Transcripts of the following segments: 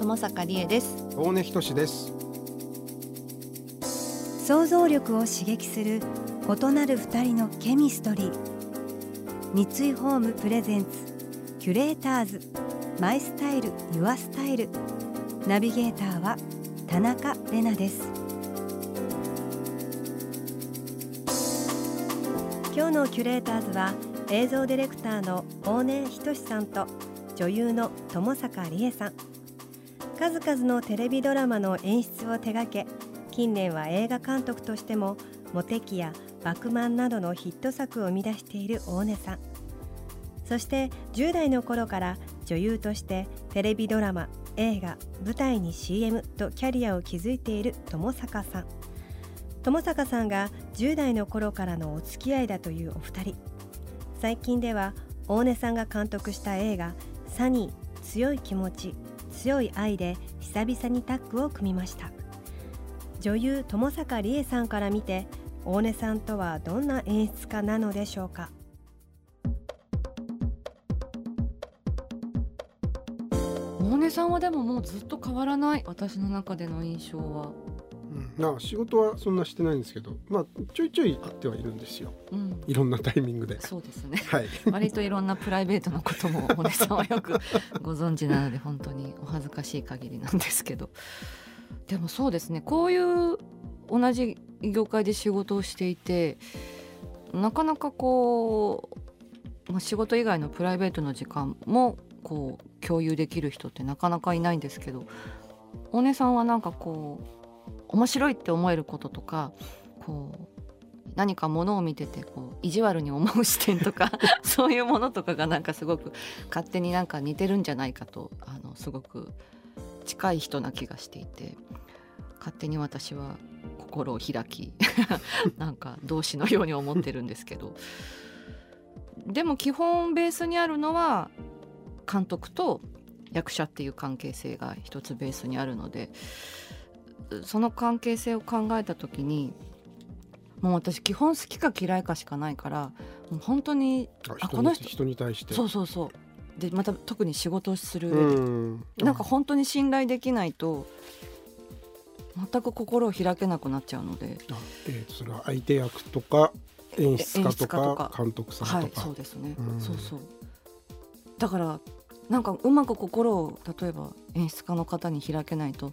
友坂理恵です。大根仁です。想像力を刺激する異なる二人のケミストリー。三井ホームプレゼンツキュレーターズ。マイスタイルユアスタイル。ナビゲーターは田中れなです。今日のキュレーターズは映像ディレクターの大根仁さんと女優の友坂理恵さん数々のテレビドラマの演出を手掛け近年は映画監督としても「モテキ」や「バクマン」などのヒット作を生み出している大根さん。そして10代の頃から女優としてテレビドラマ映画舞台に CM とキャリアを築いている友坂さん。友坂さんが10代の頃からのお付き合いだというお二人。最近では大根さんが監督した映画「サニー強い気持ち。強い愛」で久々にタッグを組みました。女優友坂理恵さんから見て大根さんとはどんな演出家なのでしょうか。大根さんはでももうずっと変わらない。私の中での印象は、うん、な仕事はそんなしてないんですけどまあちょいちょいあってはいるんですよ。うん、いろんなタイミングで。そうですね。はい。割といろんなプライベートなことも大根さんはよく ご存知なので本当にお恥ずかしい限りなんですけど。でもそうですね。こういう同じ業界で仕事をしていてなかなかこう、まあ、仕事以外のプライベートの時間もこう共有できる人ってなかなかいないんですけど大根さんはなんかこう面白いって思えることとかこう何かものを見ててこう意地悪に思う視点とか そういうものとかがなんかすごく勝手になんか似てるんじゃないかとあのすごく近い人な気がしていて勝手に私は心を開き なんか同志のように思ってるんですけど。でも基本ベースにあるのは監督と役者っていう関係性が一つベースにあるのでその関係性を考えた時にもう私基本好きか嫌いかしかないからもう本当にああこの人人に対して。そうそうそう。でまた特に仕事をするう上なんか本当に信頼できないと全く心を開けなくなっちゃうので。あえーそれは相手役とか演出家とかか。監督さはいんとか、そうですね、うん。そうそう。だからなんかうまく心を例えば演出家の方に開けないと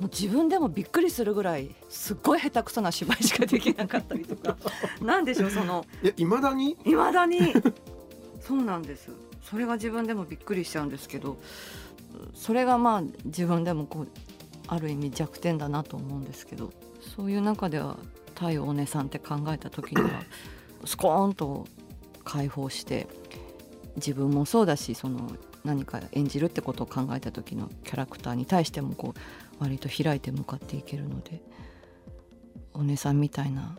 もう自分でもびっくりするぐらいすっごい下手くそな芝居しかできなかったりとか。なんでしょうその。いまだに？いまだに。そうなんです。それが自分でもびっくりしちゃうんですけどそれがまあ自分でもこうある意味弱点だなと思うんですけどそういう中では対大根さんって考えた時には スコーンと解放して自分もそうだしその何か演じるってことを考えた時のキャラクターに対してもこう割と開いて向かっていけるのでお姉さんみたいな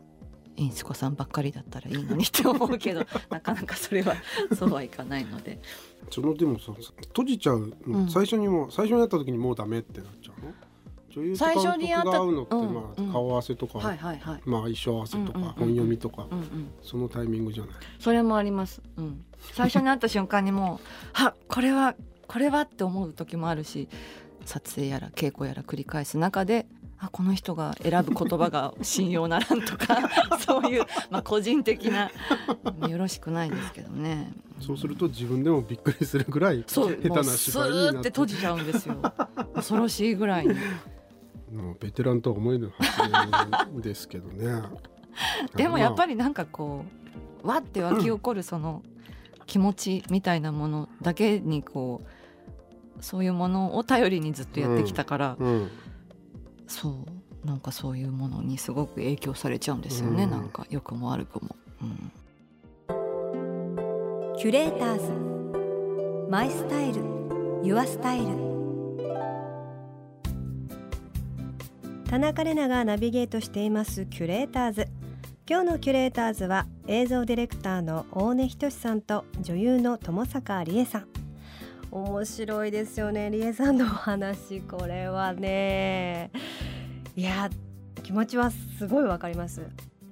演出家さんばっかりだったらいいのにって思うけど なかなかそれはそうはいかないので。そのでもさ閉じちゃうん。最初にもう最初に会った時にもうダメってなっちゃうの？女優と最監初に会った督が会うのって、うんまあ、うん顔合わせとか、はいはいはい、まあ衣装合わせとか、本読みとか、そのタイミングじゃない？それもあります、うん、最初に会った瞬間にもう あこれはこれはって思う時もあるし撮影やら稽古やら繰り返す中であこの人が選ぶ言葉が信用ならんとか そういう、まあ、個人的なよろしくないですけどね。そうすると自分でもびっくりするぐらい下手な芝居になって。ーって閉じちゃうんですよ。恐ろしいぐらいにもうベテランとは思える発言ですけどね。でもやっぱり、りなんかこうわって湧き起こるその気持ちみたいなものだけにこうそういうものを頼りにずっとやってきたから、まあうん、そうなんかそういうものにすごく影響されちゃうんですよね、うん。なんか良くも悪くも。うん。キュレーターズ。マイスタイル。ユアスタイル田中れながナビゲートしていますキュレーターズ。今日のキュレーターズは映像ディレクターの大根仁さんと女優の友坂理恵さん。面白いですよね理恵さんのお話これはね。いや気持ちはすごいわかります。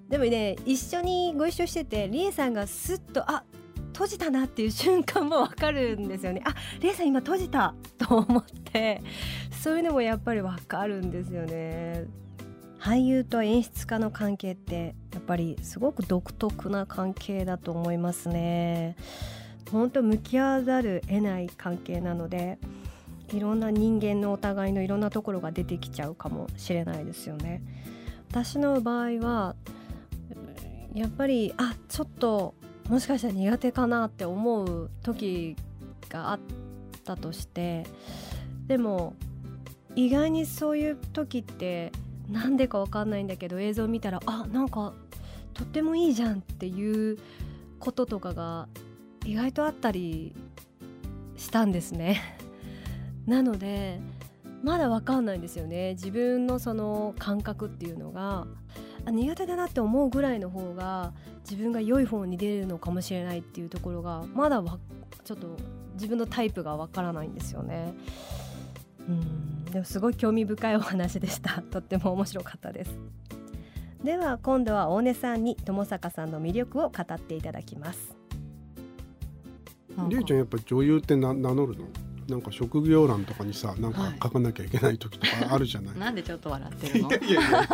でもね一緒にご一緒してて理恵さんがスッとあ閉じたなっていう瞬間もわかるんですよね。あ理恵さん今閉じたと思って。そういうのもやっぱりわかるんですよね。俳優と演出家の関係ってやっぱりすごく独特な関係だと思いますね。本当向き合わざる得ない関係なのでいろんな人間のお互いのいろんなところが出てきちゃうかもしれないですよね。私の場合はやっぱりあちょっともしかしたら苦手かなって思う時があったとしてでも意外にそういう時ってなんでかわかんないんだけど映像見たらあなんかとってもいいじゃんっていうこととかが意外とあったりしたんですね。なのでまだわかんないんですよね。自分のその感覚っていうのが。苦手だなって思うぐらいの方が自分が良い方に出るのかもしれないっていうところがまだちょっと自分のタイプがわからないんですよね。うん。でもすごい興味深いお話でした。とっても面白かったです。では今度は大根さんに友坂さんの魅力を語っていただきます。りえちゃんやっぱ女優ってな名乗るの？なんか職業欄とかにさなんか書かなきゃいけない時とかあるじゃない、はい、なんでちょっと笑ってるの？いやいやいや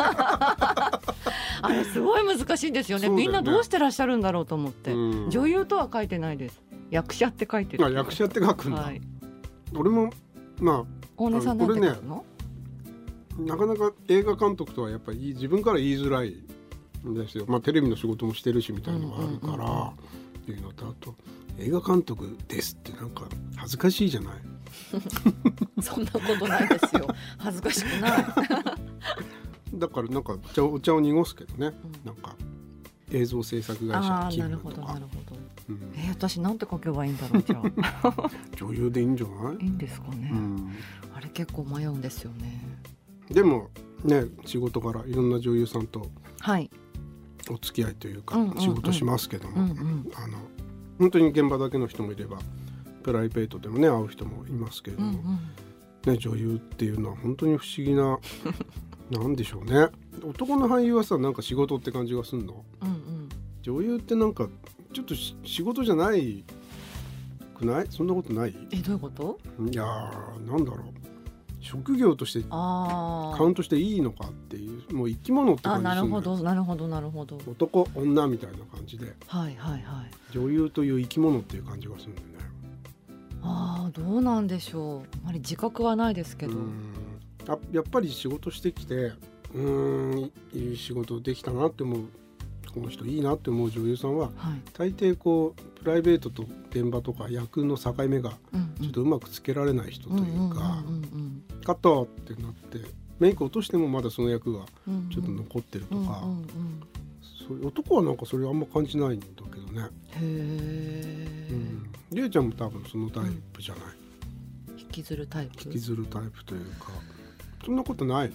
あれすごい難しいんですよね、ね、みんなどうしてらっしゃるんだろうと思って、うん、女優とは書いてないです。役者って書いてる。あ役者って書くんだ、はい、俺もまあ大根さんなんて書くの、ね、なかなか映画監督とはやっぱり自分から言いづらいんですよ。まあテレビの仕事もしてるしみたいなのがあるから、っていうのとあと映画監督ですってなんか恥ずかしいじゃない？そんなことないですよ。恥ずかしくないだからなんかお茶お茶を濁すけどね、うん、なんか映像制作会社勤務とか。なるほどなるほど、うん、えー、私なんて書けばいいんだろうじゃあ。女優でいいんじゃない？いいんですかね、うん、あれ結構迷うんですよね。でもね仕事からいろんな女優さんとはい。お付き合いというか仕事しますけども、うんうん、あの本当に現場だけの人もいればプライベートでもね会う人もいますけれども、うんうん、ね、女優っていうのは本当に不思議ななんでしょうね。男の俳優はさなんか仕事って感じがすんの、うんうん、女優ってなんかちょっと仕事じゃないくない？そんなことない？えどういうこと？いやーなんだろう。職業としてカウントしていいのかっていうもう生き物って感じなるほどなるほどなるほど。男女みたいな感じで、はいはいはい、女優という生き物っていう感じがするんだよね。ああどうなんでしょう。あまり自覚はないですけどあやっぱり仕事してきてうんいい仕事できたなって思うこの人いいなって思う女優さんは、はい、大抵こうプライベートと現場とか役の境目がちょっとうまくつけられない人というかカットってなってメイク落としてもまだその役がちょっと残ってるとか、そういう男はなんかそれあんま感じないんだけどね。へえ、うん。りえちゃんも多分そのタイプじゃない？うん、引きずるタイプ。引きずるタイプというか、そんなことない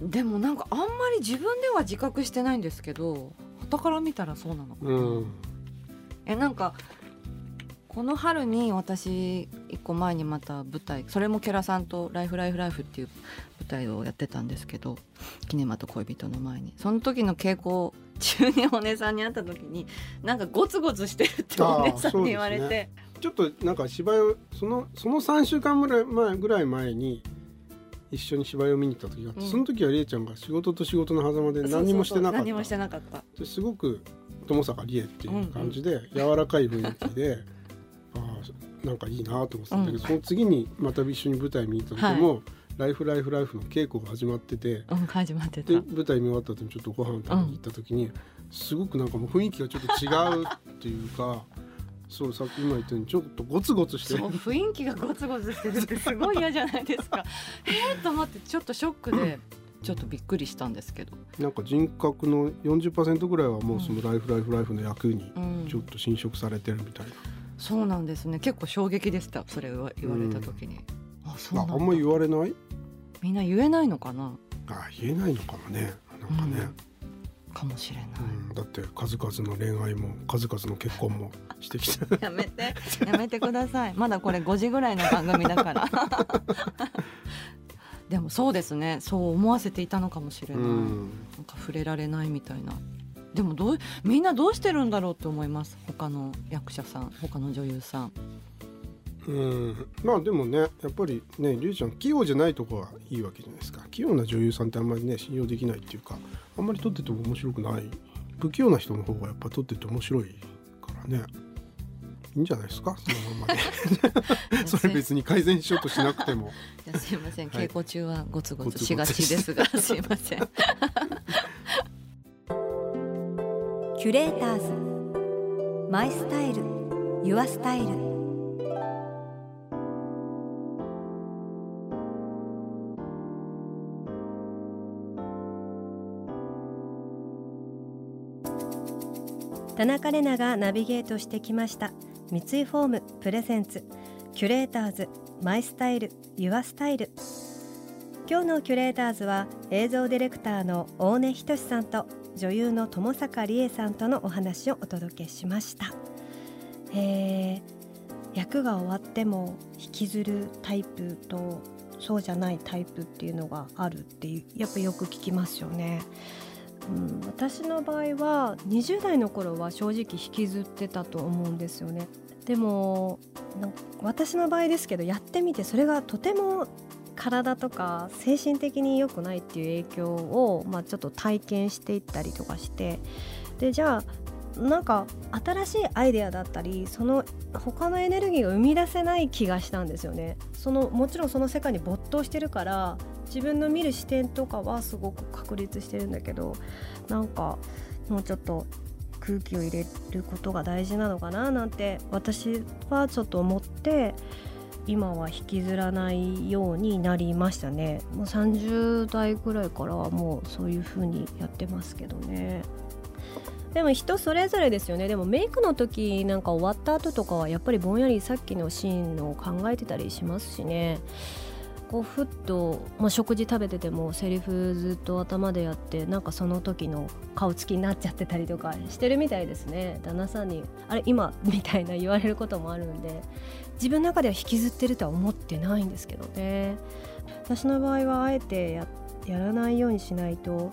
の？でもなんかあんまり自分では自覚してないんですけど傍から見たらそうなのかな、うん、えなんかこの春に私1個前にまた舞台それもケラさんと「ライフライフライフ」っていう舞台をやってたんですけど「キネマと恋人」の前に。その時の稽古中にお姉さんに会った時になんかゴツゴツしてるってお姉さんに言われて、ね、ちょっとなんか芝居をそのその3週間ぐらい前ぐらい前に一緒に芝居を見に行った時があって、うん、その時はりえちゃんが仕事と仕事の狭間で何もしてなかった。何もしてなかった。すごく友坂理恵っていう感じで、柔らかい雰囲気で ああなんかいいなと思ってたんだけど、うん、その次にまた一緒に舞台見に行った時も、はい。ライフライフライフの稽古が始まってて、うん、始まってで舞台見終わった後にちょっとご飯食べに行った時に、うん、すごくなんかもう雰囲気がちょっと違うっていうか そうさっき今言ったようにちょっとゴツゴツして。そう雰囲気がゴツゴツしてるってすごい嫌じゃないですか。えーと思ってちょっとショックで ちょっとびっくりしたんですけど。なんか人格の40%ぐらいはもうそのライフライフライフの役にちょっと侵食されてるみたいな、うん、そうなんですね。結構衝撃でしたそれを言われた時に、うん、あそうなんあんま言われない？みんな言えないのかな？あ言えないのかもね。なんかね、うん、かもしれない、うん、だって数々の恋愛も数々の結婚もしてきて やめて。やめてください。まだこれ5時ぐらいの番組だから。でもそうですね。そう思わせていたのかもしれない、うん、なんか触れられないみたいな。でもどうみんなどうしてるんだろうと思います。他の役者さん他の女優さんうん。まあでもねやっぱりねりゅうちゃん器用じゃないとこはいいわけじゃないですか。器用な女優さんってあんまりね信用できないっていうかあんまり撮ってても面白くない。不器用な人の方がやっぱ撮ってて面白いからね。いいんじゃないですか？そのままで。それ別に改善しようとしなくても。いやすいません、稽古中はゴツゴツ。しがちですがすいません。キュレーターズ。マイスタイル。ユアスタイル田中れながナビゲートしてきました。三井ホーム presents キュレーターズ my style your style。今日のキュレーターズは映像ディレクターの大根仁さんと女優の友坂理恵さんとのお話をお届けしました。えー、役が終わっても引きずるタイプとそうじゃないタイプっていうのがあるっていうやっぱよく聞きますよね。うん、私の場合は20代の頃は正直引きずってたと思うんですよね。でも私の場合ですけどやってみてそれがとても体とか精神的に良くないっていう影響を、まあ、ちょっと体験していったりとかして。でじゃあなんか新しいアイデアだったりその他のエネルギーが生み出せない気がしたんですよね。そのもちろんその世界に没頭してるから自分の見る視点とかはすごく確立してるんだけどなんかもうちょっと空気を入れることが大事なのかななんて私はちょっと思って今は引きずらないようになりましたね。もう30代ぐらいからはもうそういう風にやってますけどね。でも人それぞれですよね。でもメイクの時なんか終わった後とかはやっぱりぼんやりさっきのシーンを考えてたりしますしね。こうふっと、まあ、食事食べててもセリフずっと頭でやってなんかその時の顔つきになっちゃってたりとかしてるみたいですね旦那さんに「あれ？今?」みたいな言われることもあるんで 自分の中では引きずってるとは思ってないんですけどね私の場合はあえてややらないようにしないと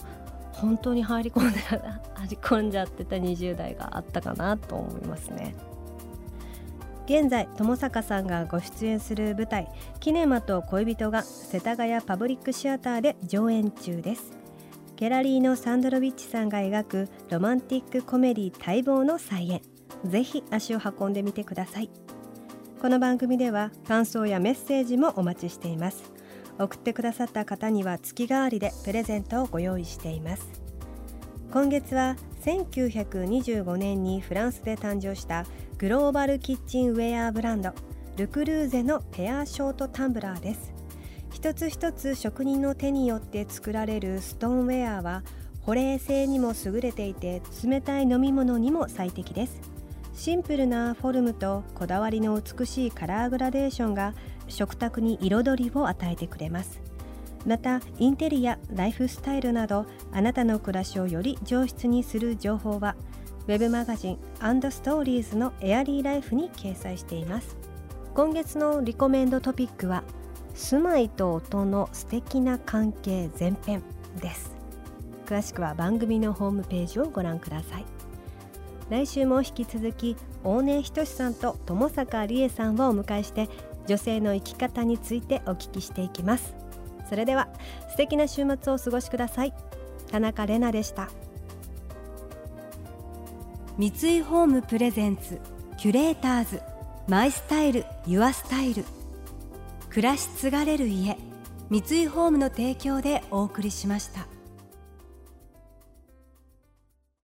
本当に入り込んで入り込んじゃってた20代があったかなと思いますね。現在友坂さんがご出演する舞台「キネマと恋人」が世田谷パブリックシアターで上演中です。ギャラリーのサンドロビッチさんが描くロマンティックコメディ待望の再演。ぜひ足を運んでみてください。この番組では感想やメッセージもお待ちしています。送ってくださった方には月替わりでプレゼントをご用意しています。今月は1925年にフランスで誕生したグローバルキッチンウェアブランドルクルーゼのペアショートタンブラーです。一つ一つ職人の手によって作られるストーンウェアは保冷性にも優れていて冷たい飲み物にも最適です。シンプルなフォルムとこだわりの美しいカラーグラデーションが食卓に彩りを与えてくれます。またインテリアライフスタイルなどあなたの暮らしをより上質にする情報はウェブマガジンアンドストーリーズのエアリーライフに掲載しています。今月のリコメンドトピックは住まいと音の素敵な関係前編です。詳しくは番組のホームページをご覧ください。来週も引き続き大根仁さんと友坂理恵さんをお迎えして女性の生き方についてお聞きしていきます。それでは素敵な週末をお過ごしください。田中れなでした。三井ホームプレゼンツキュレーターズマイスタイルユアスタイル。暮らし継がれる家三井ホームの提供でお送りしました。